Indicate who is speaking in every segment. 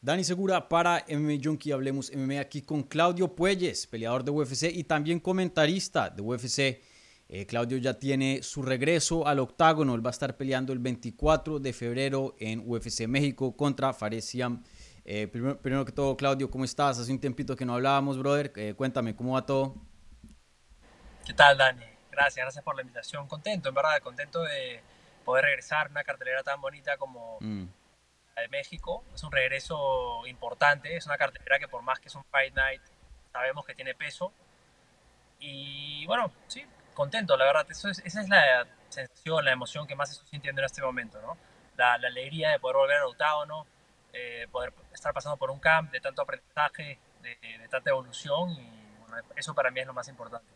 Speaker 1: Dani Segura para MMA Junkie, hablemos MMA aquí con Claudio Puelles, peleador de UFC y también comentarista de UFC. Eh, Claudio ya tiene su regreso al octágono, él va a estar peleando el 24 de febrero en UFC México contra Fares eh, primero, que todo, Claudio, ¿cómo estás? Hace un tiempito que no hablábamos, brother. Eh, cuéntame, ¿cómo va todo?
Speaker 2: ¿Qué tal, Dani? Gracias, gracias por la invitación. Contento, en verdad, contento de poder regresar a una cartelera tan bonita como, mm de México. Es un regreso importante, es una cartera que por más que es un Fight Night, sabemos que tiene peso. Y bueno, sí, contento, la verdad. Eso es, esa es la sensación, la emoción que más estoy sintiendo en este momento, ¿no? La, alegría de poder volver al octágono, eh, poder estar pasando por un camp de tanto aprendizaje, de, de tanta evolución. Y bueno, eso para mí es lo más importante.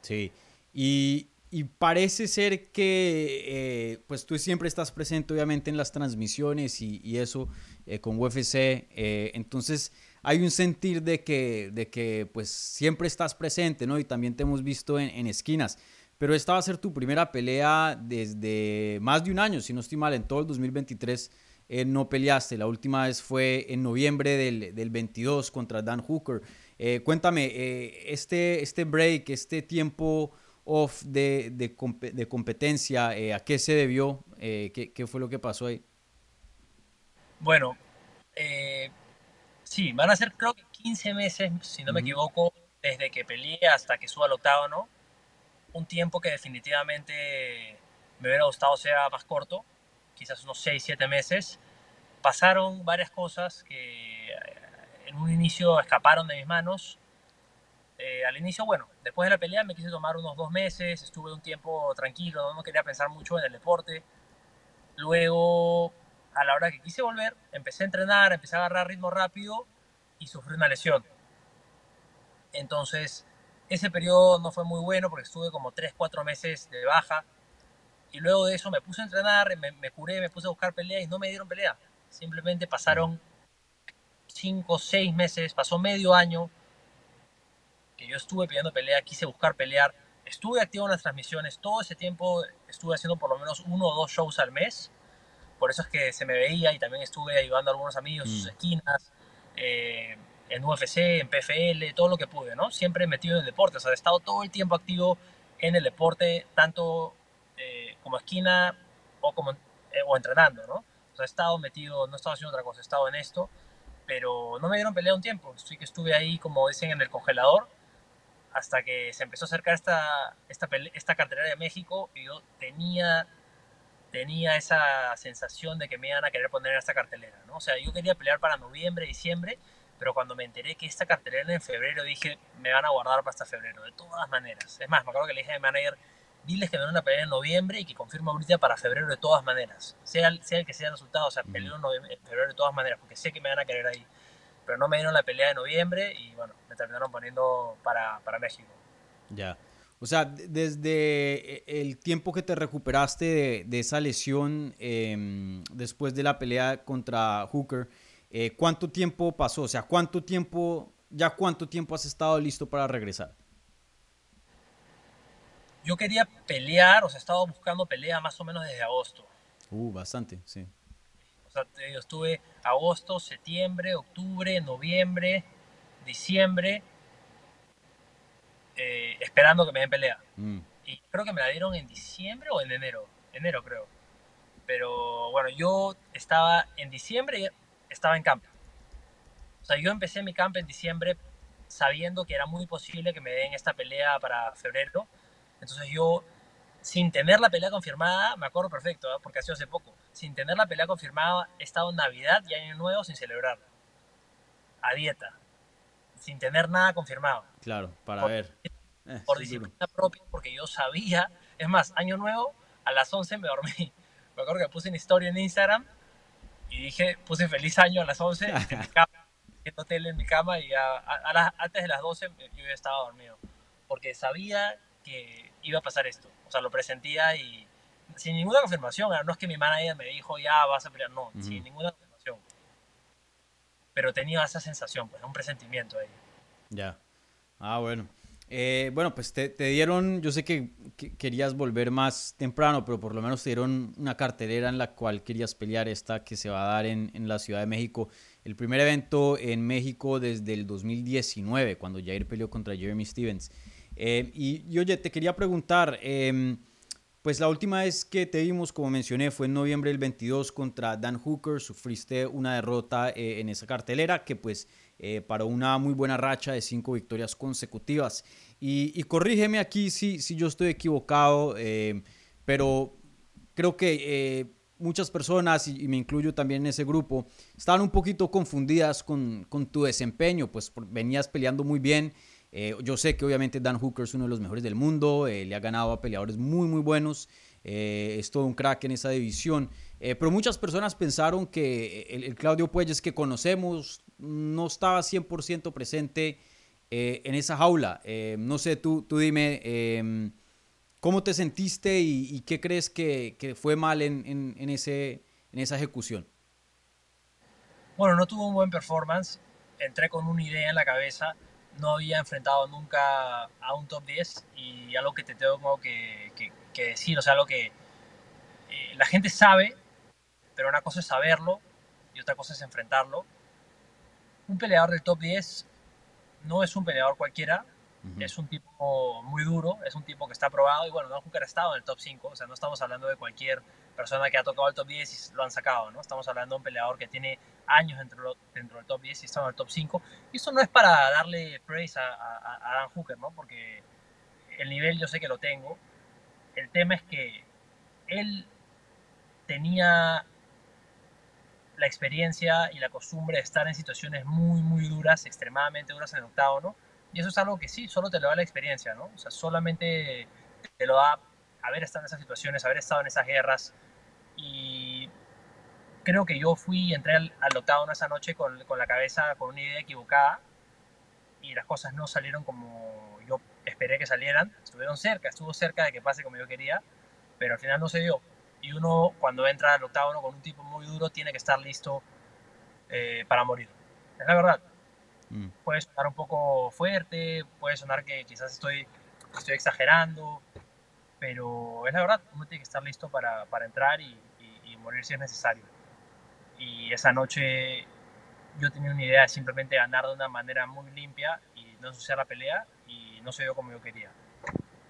Speaker 1: Sí, y, y parece ser que eh, pues tú siempre estás presente obviamente en las transmisiones y, eso eh, con UFC. Eh, entonces hay un sentir de que, de que pues siempre estás presente, ¿no? Y también te hemos visto en, esquinas. Pero esta va a ser tu primera pelea desde más de un año, si no estoy mal, en todo el 2023 no peleaste. La última vez fue en noviembre del, del 22 contra Dan Hooker. cuéntame, este, este break, este tiempo off de, de, competencia? Eh, ¿A qué se debió? Eh, ¿qué, fue lo que pasó ahí?
Speaker 2: Bueno, eh, sí, van a ser creo que 15 meses, si no me equivoco, desde que peleé hasta que suba al octavo, ¿no? Un tiempo que definitivamente me hubiera gustado sea más corto, quizás unos 6, 7 meses. Pasaron varias cosas que en un inicio escaparon de mis manos eh, al inicio, bueno, después de la pelea me quise tomar unos dos meses, estuve un tiempo tranquilo, no quería pensar mucho en el deporte. Luego, a la hora que quise volver, empecé a entrenar, empecé a agarrar ritmo rápido y sufrí una lesión. Entonces, ese periodo no fue muy bueno porque estuve como 3, 4 meses de baja. Y luego de eso me puse a entrenar, me, me curé, me puse a buscar peleas y no me dieron pelea. Simplemente pasaron 5, 6 meses, pasó medio año que yo estuve pidiendo pelea, quise buscar pelear, estuve activo en las transmisiones, todo ese tiempo estuve haciendo por lo menos uno o dos shows al mes, por eso es que se me veía y también estuve ayudando a algunos amigos, sus mm. esquinas, eh, en UFC, en PFL, todo lo que pude, ¿no? Siempre metido en el deporte, o sea, he estado todo el tiempo activo en el deporte, tanto eh, como esquina o, como, eh, o entrenando, ¿no? O sea, he estado metido, no he estado haciendo otra cosa, he estado en esto, pero no me dieron pelea un tiempo, estoy que estuve ahí, como dicen, en el congelador, hasta que se empezó a acercar esta, esta, esta cartelera de México y yo tenía, tenía esa sensación de que me iban a querer poner en esta cartelera, ¿no? O sea, yo quería pelear para noviembre, diciembre, pero cuando me enteré que esta cartelera era en febrero, dije, me van a guardar para hasta febrero, de todas maneras. Es más, me acuerdo que le dije a mi manager, diles que me van a pelear en noviembre y que confirmo ahorita para febrero de todas maneras. Sea, sea el que sea el resultado, o sea, peleo en febrero de todas maneras, porque sé que me van a querer ahí pero no me dieron la pelea de noviembre y bueno, me terminaron poniendo para, para México.
Speaker 1: Ya. O sea, desde el tiempo que te recuperaste de, esa lesión em, después de la pelea contra Hooker, eh, ¿cuánto tiempo pasó? O sea, ¿cuánto tiempo, ya cuánto tiempo has estado listo para regresar?
Speaker 2: Yo quería pelear, o sea, estaba buscando pelea más o menos desde agosto.
Speaker 1: Uh, bastante, sí
Speaker 2: yo estuve agosto, septiembre, octubre, noviembre, diciembre, eh, esperando que me den pelea. Mm. Y creo que me la dieron en diciembre o en enero. Enero creo. Pero bueno, yo estaba en diciembre, estaba en campo. O sea, yo empecé mi campo en diciembre sabiendo que era muy posible que me den esta pelea para febrero. Entonces yo sin tener la pelea confirmada, me acuerdo perfecto, ¿eh? porque ha sido hace poco, sin tener la pelea confirmada, he estado en Navidad y Año Nuevo sin celebrar. A dieta. Sin tener nada confirmado.
Speaker 1: Claro, para ver.
Speaker 2: Eh, por disciplina propia, porque yo sabía. Es más, Año Nuevo, a las 11 me dormí. Me acuerdo que puse una historia en Instagram y dije, puse feliz año a las 11 en mi cama, en hotel en mi cama y a, antes de las 12 yo ya estaba dormido. Porque sabía que iba a pasar esto. O sea, lo presentía y sin ninguna confirmación. No es que mi manager me dijo, ya vas a pelear, no, sin ninguna confirmación. Pero tenía esa sensación, pues, un presentimiento ahí.
Speaker 1: Ya. Ah, bueno. Eh, bueno, pues te, dieron, yo sé que, querías volver más temprano, pero por lo menos te dieron una cartelera en la cual querías pelear esta que se va a dar en, en la Ciudad de México. El primer evento en México desde el 2019, cuando Jair peleó contra Jeremy Stevens. Eh, y, oye, te quería preguntar, em, pues la última vez que te vimos, como mencioné, fue en noviembre del 22 contra Dan Hooker. Sufriste una derrota eh, en esa cartelera que pues eh, para una muy buena racha de cinco victorias consecutivas. Y, corrígeme aquí si, si yo estoy equivocado, pero creo que muchas personas, y, me incluyo también en ese grupo, estaban un poquito confundidas con, con tu desempeño, pues venías peleando muy bien. Eh, yo sé que obviamente Dan Hooker es uno de los mejores del mundo, eh, le ha ganado a peleadores muy, muy buenos, eh, es todo un crack en esa división, pero muchas personas pensaron que el, Claudio Puelles que conocemos no estaba 100% presente en esa jaula. no sé, tú, tú dime, em, ¿cómo te sentiste y, qué crees que, que fue mal en, en, ese, en esa ejecución?
Speaker 2: Bueno, no tuvo un buen performance, entré con una idea en la cabeza no había enfrentado nunca a un top 10 y algo que te tengo que, que, decir, o sea, algo que eh, la gente sabe, pero una cosa es saberlo y otra cosa es enfrentarlo. Un peleador del top 10 no es un peleador cualquiera, es un tipo muy duro, es un tipo que está probado y bueno, no Hooker ha estado en el top 5, o sea, no estamos hablando de cualquier persona que ha tocado el top 10 y lo han sacado, ¿no? Estamos hablando de un peleador que tiene años dentro, dentro del top 10 y está en el top 5. Y eso no es para darle praise a, a, Dan Hooker, ¿no? Porque el nivel yo sé que lo tengo. El tema es que él tenía la experiencia y la costumbre de estar en situaciones muy, muy duras, extremadamente duras en el octavo, ¿no? Y eso es algo que sí, solo te lo da la experiencia, ¿no? O sea, solamente te lo da haber estado en esas situaciones, haber estado en esas guerras. Y creo que yo fui, entré al, al octavo esa noche con, con, la cabeza, con una idea equivocada. Y las cosas no salieron como yo esperé que salieran. Estuvieron cerca, estuvo cerca de que pase como yo quería, pero al final no se dio. Y uno, cuando entra al octavo con un tipo muy duro, tiene que estar listo eh, para morir. Es la verdad. Mm. Puede sonar un poco fuerte, puede sonar que quizás estoy, estoy exagerando, pero es la verdad, uno tiene que estar listo para, para entrar y, morir si es necesario. Y esa noche yo tenía una idea de simplemente ganar de una manera muy limpia y no ensuciar la pelea y no se dio como yo quería.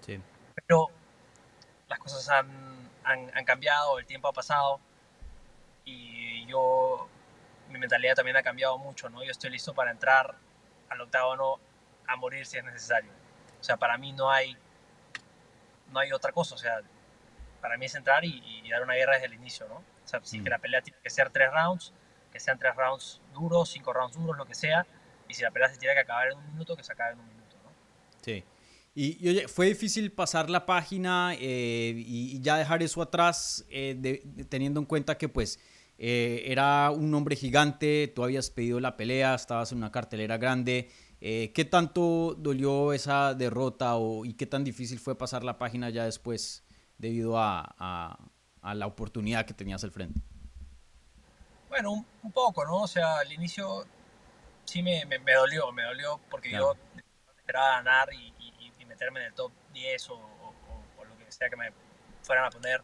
Speaker 2: Sí. Pero las cosas han, han, han cambiado, el tiempo ha pasado y yo, mi mentalidad también ha cambiado mucho, ¿no? Yo estoy listo para entrar al octágono a morir si es necesario. O sea, para mí no hay no hay otra cosa. O sea, para mí es entrar y, dar una guerra desde el inicio, ¿no? O sea, si que mm. la pelea tiene que ser tres rounds, que sean tres rounds duros, cinco rounds duros, lo que sea. Y si la pelea se tiene que acabar en un minuto, que se acabe en un minuto, ¿no?
Speaker 1: Sí. Y, oye, fue difícil pasar la página eh, y, ya dejar eso atrás, eh, teniendo en cuenta que pues eh, era un hombre gigante, tú habías pedido la pelea, estabas en una cartelera grande. Eh, ¿Qué tanto dolió esa derrota o, y qué tan difícil fue pasar la página ya después debido a, a, la oportunidad que tenías al frente?
Speaker 2: Bueno, un, poco, ¿no? O sea, al inicio sí me, me, dolió, me dolió porque yo esperaba ganar y, meterme en el top 10 o, o, lo que sea que me fueran a poner.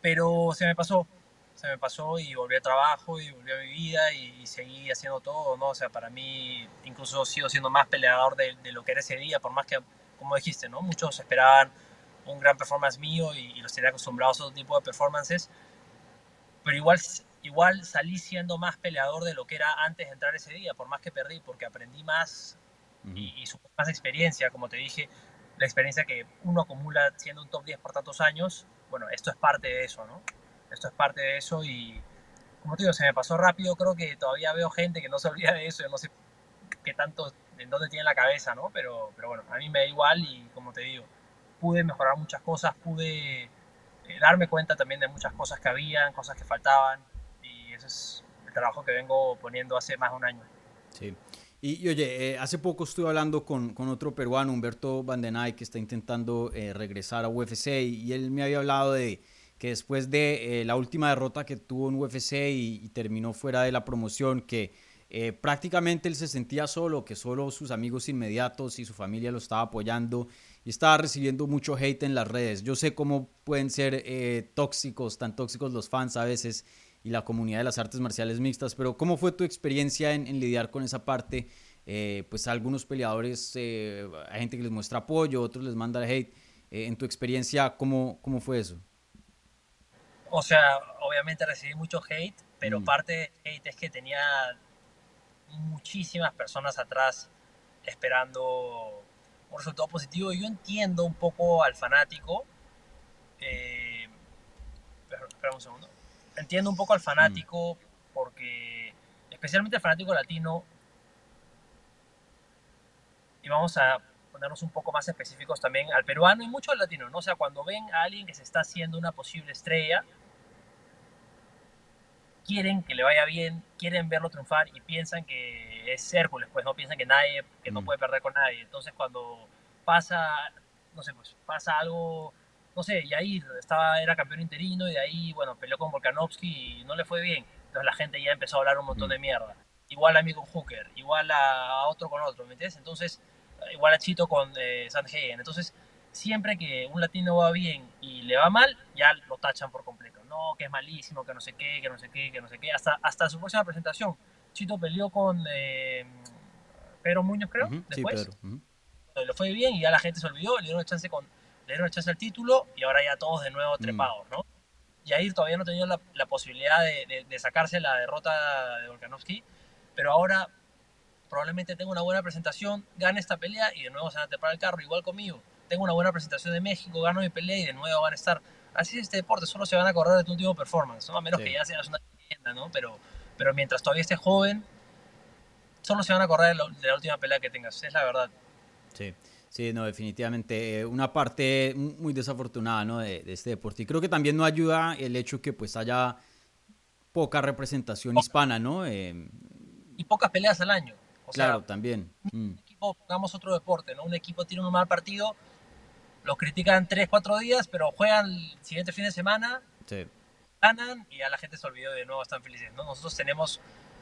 Speaker 2: Pero se me pasó, se me pasó y volví a trabajo y volví a mi vida y, seguí haciendo todo, ¿no? O sea, para mí incluso sigo siendo más peleador de, lo que era ese día, por más que, como dijiste, ¿no? Muchos esperaban un gran performance mío y, los tenía acostumbrados a otro tipo de performances, pero igual, igual salí siendo más peleador de lo que era antes de entrar ese día, por más que perdí, porque aprendí más y, y más experiencia, como te dije, la experiencia que uno acumula siendo un top 10 por tantos años, bueno, esto es parte de eso, ¿no? esto es parte de eso y como te digo, se me pasó rápido, creo que todavía veo gente que no se olvida de eso, yo no sé qué tanto, en dónde tiene la cabeza, ¿no? Pero, pero bueno, a mí me da igual y como te digo, pude mejorar muchas cosas, pude eh, darme cuenta también de muchas cosas que habían, cosas que faltaban y ese es el trabajo que vengo poniendo hace más de un año.
Speaker 1: Sí. Y, oye, eh, hace poco estuve hablando con, con, otro peruano, Humberto Vandenay, que está intentando eh, regresar a UFC y él me había hablado de que después de eh, la última derrota que tuvo en UFC y, terminó fuera de la promoción, que eh, prácticamente él se sentía solo, que solo sus amigos inmediatos y su familia lo estaba apoyando y estaba recibiendo mucho hate en las redes. Yo sé cómo pueden ser eh, tóxicos, tan tóxicos los fans a veces y la comunidad de las artes marciales mixtas, pero ¿cómo fue tu experiencia en, lidiar con esa parte? Eh, pues algunos peleadores, hay gente que les muestra apoyo, otros les manda hate. en tu experiencia, ¿cómo, ¿cómo fue eso?
Speaker 2: O sea, obviamente recibí mucho hate, pero mm. parte de hate es que tenía muchísimas personas atrás esperando un resultado positivo. Yo entiendo un poco al fanático. Eh, espera un segundo. Entiendo un poco al fanático porque, especialmente al fanático latino, y vamos a ponernos un poco más específicos también al peruano y mucho al latino, ¿no? O sea, cuando ven a alguien que se está haciendo una posible estrella, quieren que le vaya bien, quieren verlo triunfar y piensan que es Hércules, pues no piensan que nadie, que no mm. puede perder con nadie. Entonces cuando pasa, no sé, pues pasa algo, no sé, Yair estaba, era campeón interino y de ahí, bueno, peleó con Volkanovski y no le fue bien. Entonces la gente ya empezó a hablar un montón mm. de mierda. Igual a mí con Hooker, igual a, otro con otro, ¿me entiendes? Entonces, igual a Chito con eh, Entonces, siempre que un latino va bien y le va mal, ya lo tachan por completo. No, que es malísimo, que no sé qué, que no sé qué, que no sé qué. Hasta, hasta su próxima presentación. Chito peleó con eh, Pedro Muñoz, creo, después. Sí, Pedro. Le fue bien y ya la gente se olvidó, le dieron chance, con, le dieron chance al título y ahora ya todos de nuevo mm. trepados, ¿no? Y ahí todavía no tenía la, la posibilidad de, de, sacarse la derrota de Volkanovski, pero ahora probablemente tenga una buena presentación, gane esta pelea y de nuevo se van a trepar el carro, igual conmigo tengo una buena presentación de México, gano mi pelea y de nuevo van a estar. Así es este deporte, solo se van a correr de tu último performance, ¿no? A menos que ya seas una leyenda, ¿no? Pero, pero mientras todavía estés joven, solo se van a correr de la última pelea que tengas, es la verdad.
Speaker 1: Sí. Sí, no, definitivamente eh, una parte muy desafortunada ¿no? de, este deporte. Y creo que también no ayuda el hecho que pues haya poca representación hispana, ¿no? Eh,
Speaker 2: y pocas peleas al año.
Speaker 1: claro, también.
Speaker 2: Un mm. equipo, pongamos otro deporte, ¿no? Un equipo tiene un mal partido, los critican 3, 4 días, pero juegan el siguiente fin de semana, ganan y ya la gente se olvidó de nuevo, están felices. ¿no? Nosotros tenemos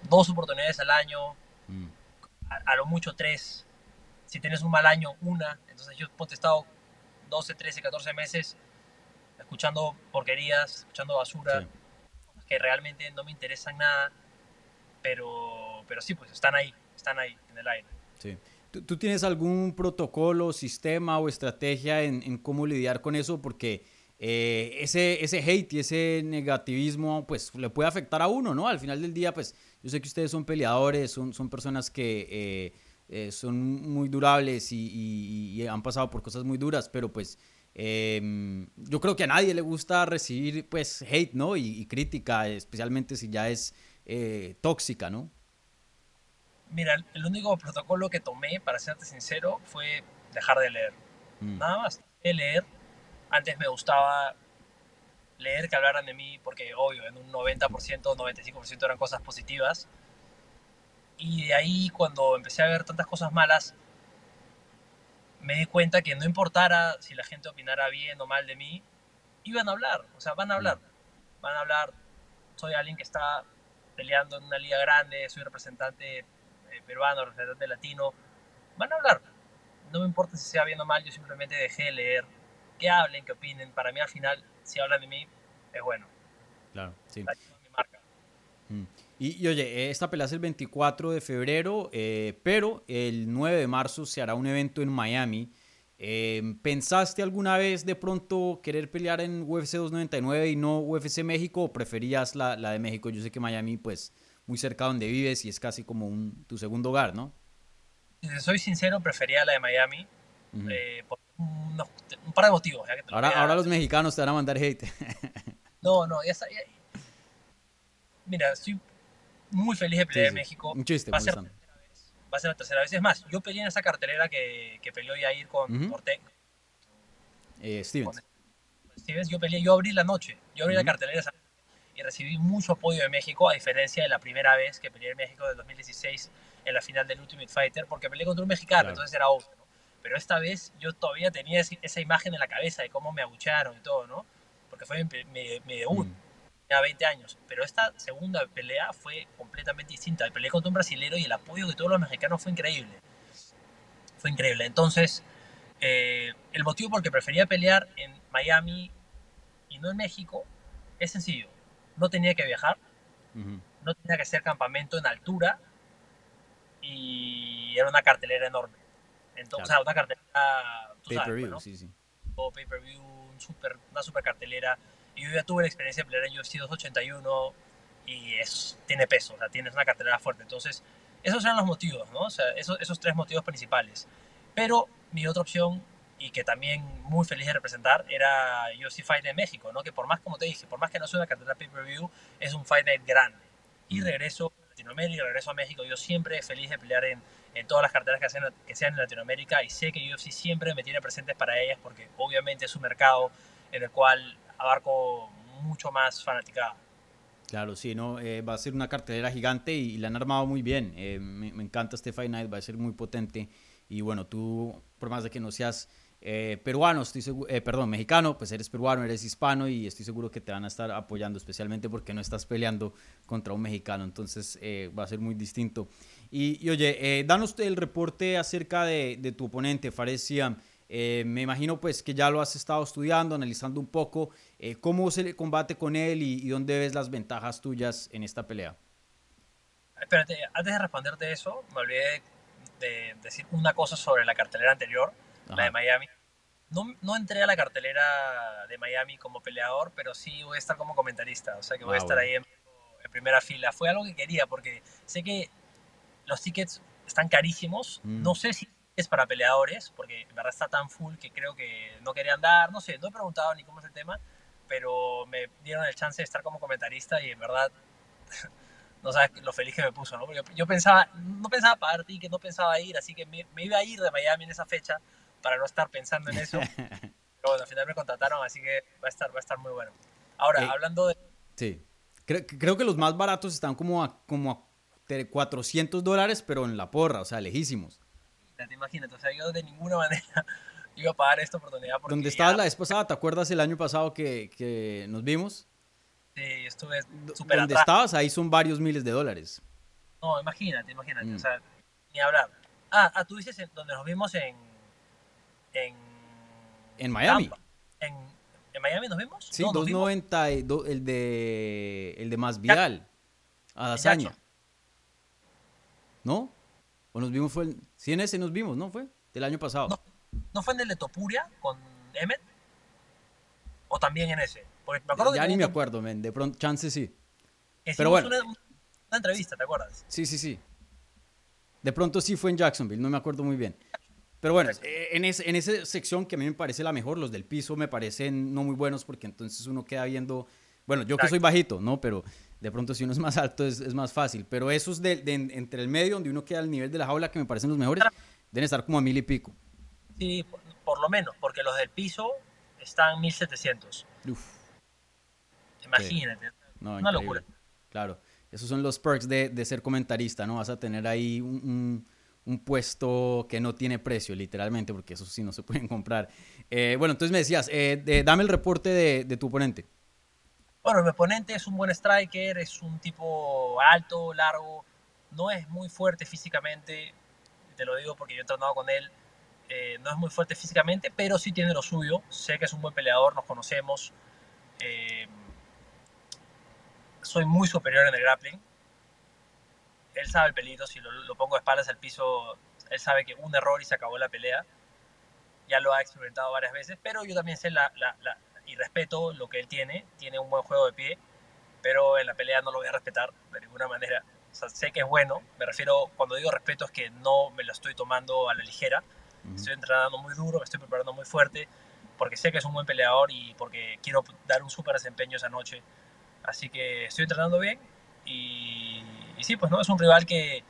Speaker 2: dos oportunidades al año, mm. a, lo mucho tres. Si tienes un mal año, una. Entonces yo he estado 12, 13, 14 meses escuchando porquerías, escuchando basura, que realmente no me interesan nada, pero, pero sí, pues están ahí, están ahí en el aire.
Speaker 1: Sí. ¿Tú, tienes algún protocolo, sistema o estrategia en, cómo lidiar con eso? Porque eh, ese, ese hate y ese negativismo, pues le puede afectar a uno, ¿no? Al final del día, pues yo sé que ustedes son peleadores, son, son personas que eh, eh, son muy durables y, han pasado por cosas muy duras, pero pues em, yo creo que a nadie le gusta recibir, pues, hate, ¿no? y crítica, especialmente si ya es tóxica, ¿no?
Speaker 2: Mira, el único protocolo que tomé, para serte sincero, fue dejar de leer. Mm. Nada más. De leer. Antes me gustaba leer que hablaran de mí, porque obvio, en un 90%, 95% eran cosas positivas. Y de ahí, cuando empecé a ver tantas cosas malas, me di cuenta que no importara si la gente opinara bien o mal de mí, iban a hablar. O sea, van a hablar. Mm. Van a hablar. Soy alguien que está peleando en una liga grande, soy representante peruano, representante latino, van a hablar. No me importa si sea bien o mal, yo simplemente dejé de leer. Que hablen, que opinen. Para mí al final, si hablan de mí, es bueno.
Speaker 1: Claro, sí. Mm. Y, oye, esta pelea es el 24 de febrero, eh, pero el 9 de marzo se hará un evento en Miami. Eh, ¿Pensaste alguna vez de pronto querer pelear en UFC 299 y no UFC México o preferías la, la de México? Yo sé que Miami, pues, muy cerca donde vives y es casi como un, tu segundo hogar, ¿no?
Speaker 2: Si soy sincero, prefería la de Miami eh, un par de motivos.
Speaker 1: ahora, ahora los mexicanos te van a mandar hate.
Speaker 2: no, no, ya está. Mira, estoy muy feliz de pelear en México.
Speaker 1: Un chiste,
Speaker 2: va a, ser la tercera vez. va a ser la tercera vez. Es más, yo peleé en esa cartelera que, que peleó Yair con Ortega.
Speaker 1: Eh, Stevens.
Speaker 2: Stevens, yo peleé, yo abrí la noche. Yo abrí la cartelera esa y recibí mucho apoyo de México, a diferencia de la primera vez que peleé en México del 2016 en la final del Ultimate Fighter, porque peleé contra un mexicano, entonces era obvio, Pero esta vez yo todavía tenía esa imagen en la cabeza de cómo me abucharon y todo, ¿no? Porque fue mi, mi, debut. Mm. tenía 20 años. Pero esta segunda pelea fue completamente distinta. Peleé contra un brasilero y el apoyo de todos los mexicanos fue increíble. Fue increíble. Entonces, eh, el motivo por el que prefería pelear en Miami y no en México es sencillo. No tenía que viajar, no tenía que hacer campamento en altura y era una cartelera enorme. Entonces, una cartelera. Pay-per-view, sí, sí. O pay-per-view, super, una super cartelera. Y yo ya tuve la experiencia de pelear en UFC 281 y es, tiene peso, o sea, tienes una cartelera fuerte. Entonces, esos eran los motivos, ¿no? O sea, esos, esos tres motivos principales. Pero mi otra opción, y que también muy feliz de representar, era UFC Fight de México, ¿no? Que por más, como te dije, por más que no sea una cartelera pay-per-view, es un Fight Night grande. Y mm. regreso Latinoamérica, regreso a México. Yo siempre feliz de pelear en, todas las carteras que, hacen, que sean en Latinoamérica y sé que UFC siempre me tiene presentes para ellas porque obviamente es un mercado en el cual abarco mucho más fanaticada.
Speaker 1: Claro, sí, no, eh, va a ser una cartelera gigante y, la han armado muy bien. Eh, me, me, encanta este Fight Night, va a ser muy potente. Y bueno, tú, por más de que no seas eh, peruano, estoy eh, perdón, mexicano, pues eres peruano, eres hispano y estoy seguro que te van a estar apoyando, especialmente porque no estás peleando contra un mexicano, entonces eh, va a ser muy distinto. Y, oye, danos el reporte acerca de, tu oponente, Fares me imagino pues que ya lo has estado estudiando, analizando un poco. ¿Cómo se le combate con él y, y, dónde ves las ventajas tuyas en esta pelea?
Speaker 2: Espérate, antes de responderte eso, me olvidé de decir una cosa sobre la cartelera anterior la de Miami. No, no, entré a la cartelera de Miami como peleador, pero sí voy a estar como comentarista, o sea que voy a ah, estar ahí en, primera fila. Fue algo que quería porque sé que los tickets están carísimos, mm. no sé si es para peleadores, porque en verdad está tan full que creo que no quería andar, no sé, no he preguntado ni cómo es el tema, pero me dieron el chance de estar como comentarista y en verdad no sabes lo feliz que me puso, ¿no? Porque yo, pensaba, no pensaba pagar tickets, no pensaba ir, así que me, me, iba a ir de Miami en esa fecha, para no estar pensando en eso. Pero bueno, al final me contrataron, así que va a estar, va a estar muy bueno. Ahora, eh, hablando de...
Speaker 1: Sí, creo, creo, que los más baratos están como a, como a 400 dólares, pero en la porra, o sea, lejísimos.
Speaker 2: Imagínate, o sea, yo de ninguna manera iba a pagar esta oportunidad.
Speaker 1: Porque ¿Dónde estabas la vez pasada? ¿Te acuerdas el año pasado que, que nos vimos?
Speaker 2: Sí, estuve súper
Speaker 1: ¿Dónde estabas? Ahí son varios miles de dólares.
Speaker 2: No, imagínate, imagínate, o mm. sea, ni hablar. Ah, ah, tú dices donde nos vimos en en,
Speaker 1: en Miami.
Speaker 2: ¿En, ¿En, Miami nos vimos?
Speaker 1: Sí, 2.90 el de el de Más Vidal. A Dazaña. ¿No? ¿O nos vimos fue el, sí en ese nos vimos, ¿no fue? Del año pasado.
Speaker 2: ¿No, fue en el de Topuria con Emmet? ¿O también en ese?
Speaker 1: Porque me acuerdo ya ni me acuerdo, men. De pronto, chance sí. Pero bueno.
Speaker 2: Una, una, entrevista, ¿te acuerdas?
Speaker 1: Sí, sí, sí. De pronto sí fue en Jacksonville, no me acuerdo muy bien. Pero bueno, eh, en, en esa sección que a mí me parece la mejor, los del piso me parecen no muy buenos porque entonces uno queda viendo, bueno, yo que soy bajito, ¿no? Pero de pronto si uno es más alto es, es más fácil. Pero esos de, entre el medio, donde uno queda al nivel de la jaula, que me parecen los mejores, deben estar como a mil y pico.
Speaker 2: Sí, por, lo menos, porque los del piso están 1700. Uf. Imagínate, una locura.
Speaker 1: Claro, esos son los perks de, de, ser comentarista, ¿no? Vas a tener ahí un un puesto que no tiene precio, literalmente, porque eso sí no se pueden comprar. Eh, bueno, entonces me decías, eh, dame el reporte de, tu oponente.
Speaker 2: Bueno, mi oponente es un buen striker, es un tipo alto, largo, no es muy fuerte físicamente, te lo digo porque yo he entrenado con él, eh, no es muy fuerte físicamente, pero sí tiene lo suyo, sé que es un buen peleador, nos conocemos, soy muy superior en el grappling, él sabe el peligro, si lo, pongo de espaldas al piso, él sabe que un error y se acabó la pelea. Ya lo ha experimentado varias veces, pero yo también sé la, y respeto lo que él tiene. Tiene un buen juego de pie, pero en la pelea no lo voy a respetar de ninguna manera. O sea, sé que es bueno, me refiero, cuando digo respeto es que no me lo estoy tomando a la ligera. Estoy entrenando muy duro, me estoy preparando muy fuerte, porque sé que es un buen peleador y porque quiero dar un súper desempeño esa noche. Así que estoy entrenando bien y y sí, pues no, es un rival que eh,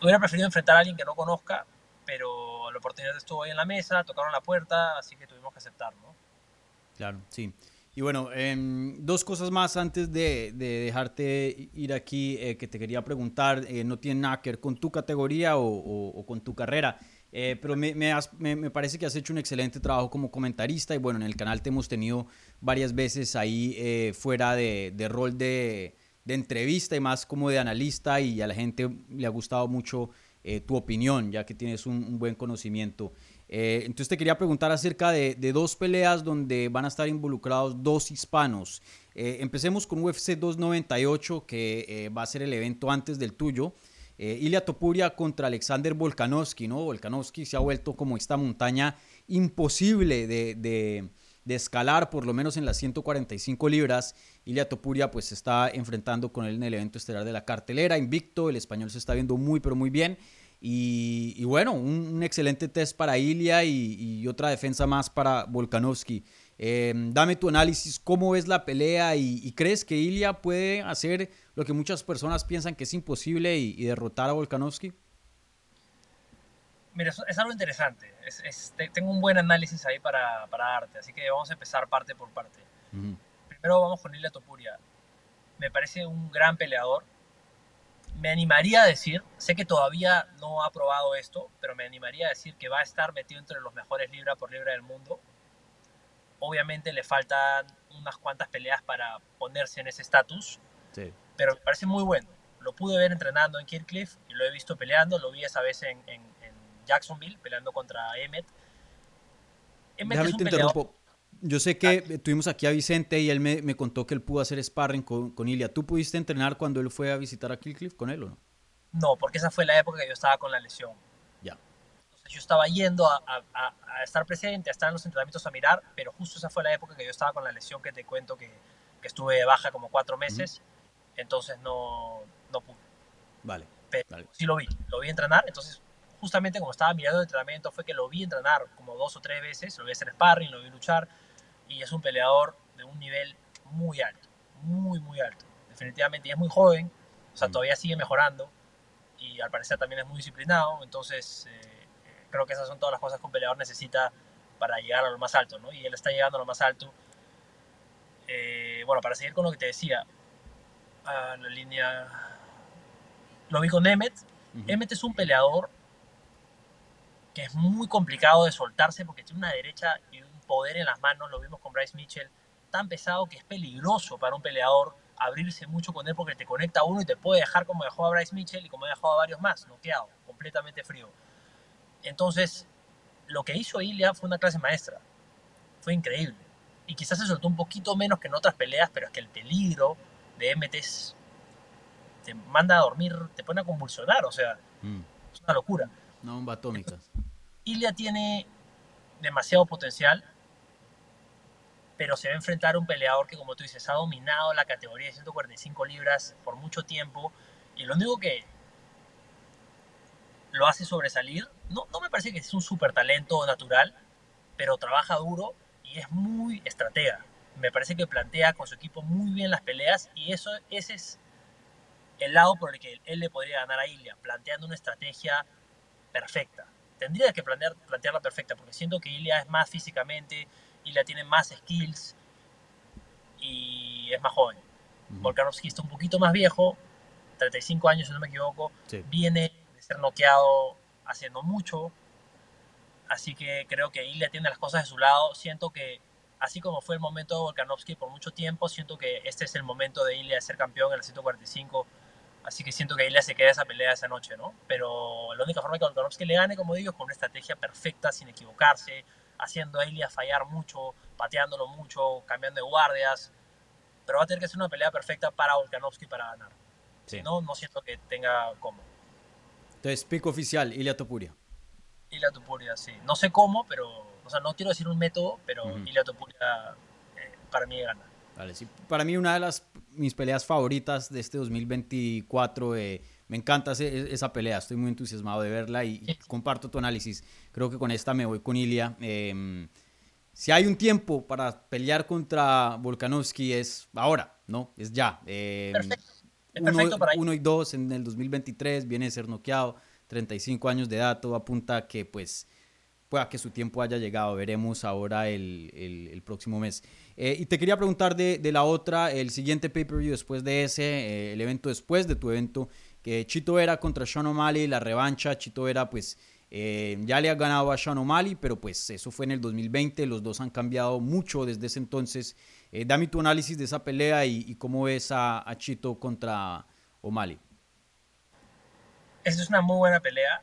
Speaker 2: hubiera preferido enfrentar a alguien que no conozca, pero la oportunidad estuvo ahí en la mesa, tocaron la puerta, así que tuvimos que aceptar, ¿no?
Speaker 1: Claro, sí. Y bueno, em, dos cosas más antes de, dejarte ir aquí eh, que te quería preguntar. Eh, no tiene nada que ver con tu categoría o, con tu carrera. Eh, pero me, me, parece que has hecho un excelente trabajo como comentarista y bueno, en el canal te hemos tenido varias veces ahí eh, fuera de, rol de, de, entrevista y más como de analista y a la gente le ha gustado mucho eh, tu opinión, ya que tienes un, buen conocimiento. entonces te quería preguntar acerca de, de, dos peleas donde van a estar involucrados dos hispanos. empecemos con UFC 298, que va a ser el evento antes del tuyo. Eh, Ilia Topuria contra Alexander Volkanovski, ¿no? Volkanovski se ha vuelto como esta montaña imposible de, escalar, por lo menos en las 145 libras. Ilia Topuria pues se está enfrentando con él en el evento estelar de la cartelera, invicto, el español se está viendo muy pero muy bien. Y, bueno, un, excelente test para Ilia y, otra defensa más para Volkanovski. Em, dame tu análisis, cómo ves la pelea y, crees que Ilia puede hacer lo que muchas personas piensan que es imposible y, derrotar a Volkanovski.
Speaker 2: Mira, es, algo interesante. tengo un buen análisis ahí para, para, darte, así que vamos a empezar parte por parte. Primero vamos con Ilia Topuria. Me parece un gran peleador. Me animaría a decir, sé que todavía no ha probado esto, pero me animaría a decir que va a estar metido entre los mejores libra por libra del mundo Obviamente le faltan unas cuantas peleas para ponerse en ese estatus, pero me parece muy bueno. Lo pude ver entrenando en Kirkcliff y lo he visto peleando, lo vi esa vez en, Jacksonville peleando contra Emmett.
Speaker 1: Emmett es un te interrumpo. Yo sé que ah. tuvimos aquí a Vicente y él me, contó que él pudo hacer sparring con, con Ilia. ¿Tú pudiste entrenar cuando él fue a visitar a Kirkcliff con él o no?
Speaker 2: No, porque esa fue la época que yo estaba con la lesión yo estaba yendo a, estar presente, a estar en los entrenamientos a mirar, pero justo esa fue la época que yo estaba con la lesión que te cuento que, que estuve baja como cuatro meses, entonces no, no pude.
Speaker 1: Vale.
Speaker 2: Pero sí lo vi, lo vi entrenar, entonces justamente como estaba mirando el entrenamiento fue que lo vi entrenar como dos o tres veces, lo vi hacer sparring, lo vi luchar, y es un peleador de un nivel muy alto, muy, muy alto, definitivamente, y es muy joven, o sea, todavía sigue mejorando, y al parecer también es muy disciplinado, entonces... Eh, creo que esas son todas las cosas que un peleador necesita para llegar a lo más alto, ¿no? Y él está llegando a lo más alto. Eh, bueno, para seguir con lo que te decía, a la línea... Lo vi con Emmet. Emmet es un peleador que es muy complicado de soltarse porque tiene una derecha y un poder en las manos, lo vimos con Bryce Mitchell, tan pesado que es peligroso para un peleador abrirse mucho con él porque te conecta a uno y te puede dejar como dejó a Bryce Mitchell y como dejado a varios más, noqueado, completamente frío. Entonces, lo que hizo Ilya fue una clase maestra. Fue increíble. Y quizás se soltó un poquito menos que en otras peleas, pero es que el peligro de MT te manda a dormir, te pone a convulsionar, o sea, mm. es una locura.
Speaker 1: Una bomba atómica.
Speaker 2: Ilya tiene demasiado potencial, pero se va a enfrentar a un peleador que, como tú dices, ha dominado la categoría de 145 libras por mucho tiempo. Y lo único que lo hace sobresalir. No, no me parece que es un súper talento natural, pero trabaja duro y es muy estratega. Me parece que plantea con su equipo muy bien las peleas y eso, ese es el lado por el que él le podría ganar a Ilya, planteando una estrategia perfecta. Tendría que plantear, plantearla perfecta porque siento que Ilya es más físicamente, Ilya tiene más skills y es más joven. Volkanovski está un poquito más viejo, 35 años si no me equivoco, viene ser noqueado haciendo mucho. Así que creo que Ilya tiene las cosas de su lado. Siento que, así como fue el momento de Volkanovski por mucho tiempo, siento que este es el momento de Ilya de ser campeón en el 145. Así que siento que Ilya se queda esa pelea esa noche, ¿no? Pero la única forma que Volkanovski le gane, como digo, es con una estrategia perfecta, sin equivocarse, haciendo a Ilya fallar mucho, pateándolo mucho, cambiando de guardias. Pero va a tener que ser una pelea perfecta para Volkanovski para ganar. Si no, no siento que tenga como.
Speaker 1: Entonces, pico oficial, Ilia Topuria.
Speaker 2: Ilia Topuria, sí. No sé cómo, pero, o sea, no quiero decir un método, pero Ilia Topuria eh, para mí gana.
Speaker 1: Vale, sí. Para mí una de las mis peleas favoritas de este 2024. Eh, me encanta esa pelea, estoy muy entusiasmado de verla y, comparto tu análisis. Creo que con esta me voy con Ilia. Em, si hay un tiempo para pelear contra Volkanovski es ahora, ¿no? Es ya.
Speaker 2: Em, Perfecto uno, para
Speaker 1: uno, y dos en el 2023, viene a ser noqueado, 35 años de edad, todo apunta a que pues pueda que su tiempo haya llegado, veremos ahora el, el, próximo mes. Eh, y te quería preguntar de, de, la otra, el siguiente pay-per-view después de ese, eh, el evento después de tu evento, que Chito era contra Sean O'Malley, la revancha, Chito era pues Eh, ya le ha ganado a Sean O'Malley, pero pues eso fue en el 2020. Los dos han cambiado mucho desde ese entonces. Eh, dame tu análisis de esa pelea y, cómo ves a, Chito contra O'Malley.
Speaker 2: Esta es una muy buena pelea.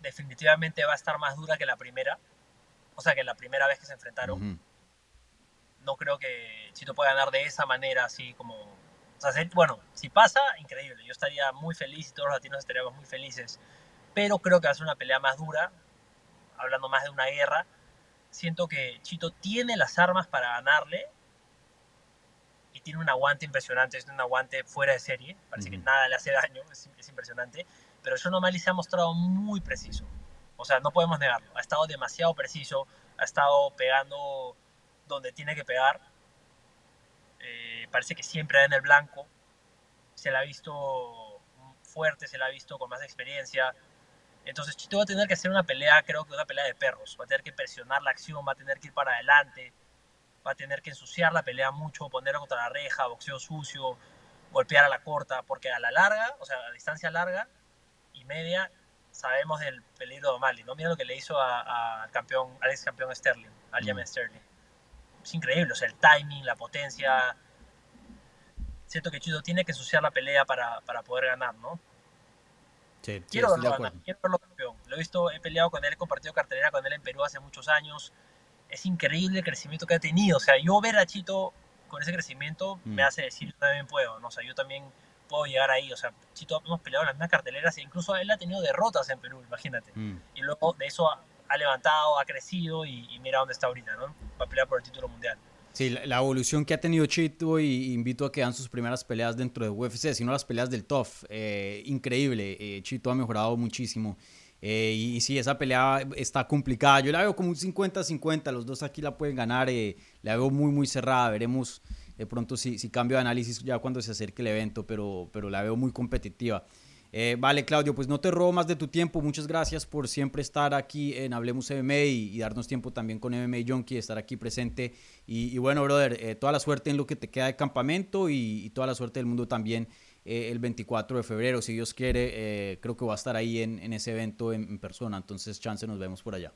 Speaker 2: Definitivamente va a estar más dura que la primera. O sea, que la primera vez que se enfrentaron. No creo que Chito pueda ganar de esa manera, así como. O sea, bueno, si pasa, increíble. Yo estaría muy feliz y todos los latinos estaríamos muy felices pero creo que va a ser una pelea más dura, hablando más de una guerra. Siento que Chito tiene las armas para ganarle y tiene un aguante impresionante, es un aguante fuera de serie, parece que nada le hace daño, es, impresionante, pero Sean O'Malley se ha mostrado muy preciso, o sea, no podemos negarlo, ha estado demasiado preciso, ha estado pegando donde tiene que pegar, eh, parece que siempre en el blanco, se la ha visto fuerte, se la ha visto con más experiencia, entonces Chito va a tener que hacer una pelea, creo que una pelea de perros. Va a tener que presionar la acción, va a tener que ir para adelante, va a tener que ensuciar la pelea mucho, ponerlo contra la reja, boxeo sucio, golpear a la corta, porque a la larga, o sea, a distancia larga media, sabemos del peligro de O'Malley, ¿no? Mira lo que le hizo al campeón, al ex campeón Sterling, al mm. Sterling. Es increíble, o sea, el timing, la potencia. Siento que Chito tiene que ensuciar la pelea para, para poder ganar, ¿no? quiero, verlo, quiero verlo campeón. Lo he visto, he peleado con él, he compartido cartelera con él en Perú hace muchos años. Es increíble el crecimiento que ha tenido. O sea, yo ver a Chito con ese crecimiento me mm. hace decir, yo también puedo. ¿no? O sea, yo también puedo llegar ahí. O sea, Chito hemos peleado en las mismas carteleras e incluso él ha tenido derrotas en Perú, imagínate. Mm. Y luego de eso ha, levantado, ha crecido y, y, mira dónde está ahorita, ¿no? Va a pelear por el título mundial.
Speaker 1: Sí, la, evolución que ha tenido Chito y invito a que hagan sus primeras peleas dentro de UFC, sino las peleas del TOF. Eh, increíble, eh, Chito ha mejorado muchísimo. Eh, y, sí, esa pelea está complicada. Yo la veo como un 50-50, los dos aquí la pueden ganar. la veo muy, muy cerrada. Veremos de pronto si, si cambio de análisis ya cuando se acerque el evento, pero, pero la veo muy competitiva. Eh, vale, Claudio, pues no te robo más de tu tiempo. Muchas gracias por siempre estar aquí en Hablemos MMA y, darnos tiempo también con MMA Junkie, estar aquí presente. Y, bueno, brother, eh, toda la suerte en lo que te queda de campamento y, toda la suerte del mundo también eh, el 24 de febrero. Si Dios quiere, creo que va a estar ahí en, ese evento en, persona. Entonces, chance, nos vemos por allá.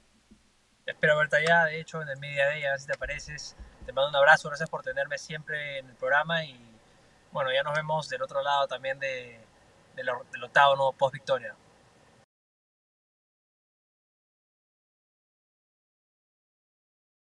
Speaker 2: Espero verte allá, de hecho, en el Media Day, a ver si te apareces. Te mando un abrazo, gracias por tenerme siempre en el programa y bueno, ya nos vemos del otro lado también de del, octavo no post victoria.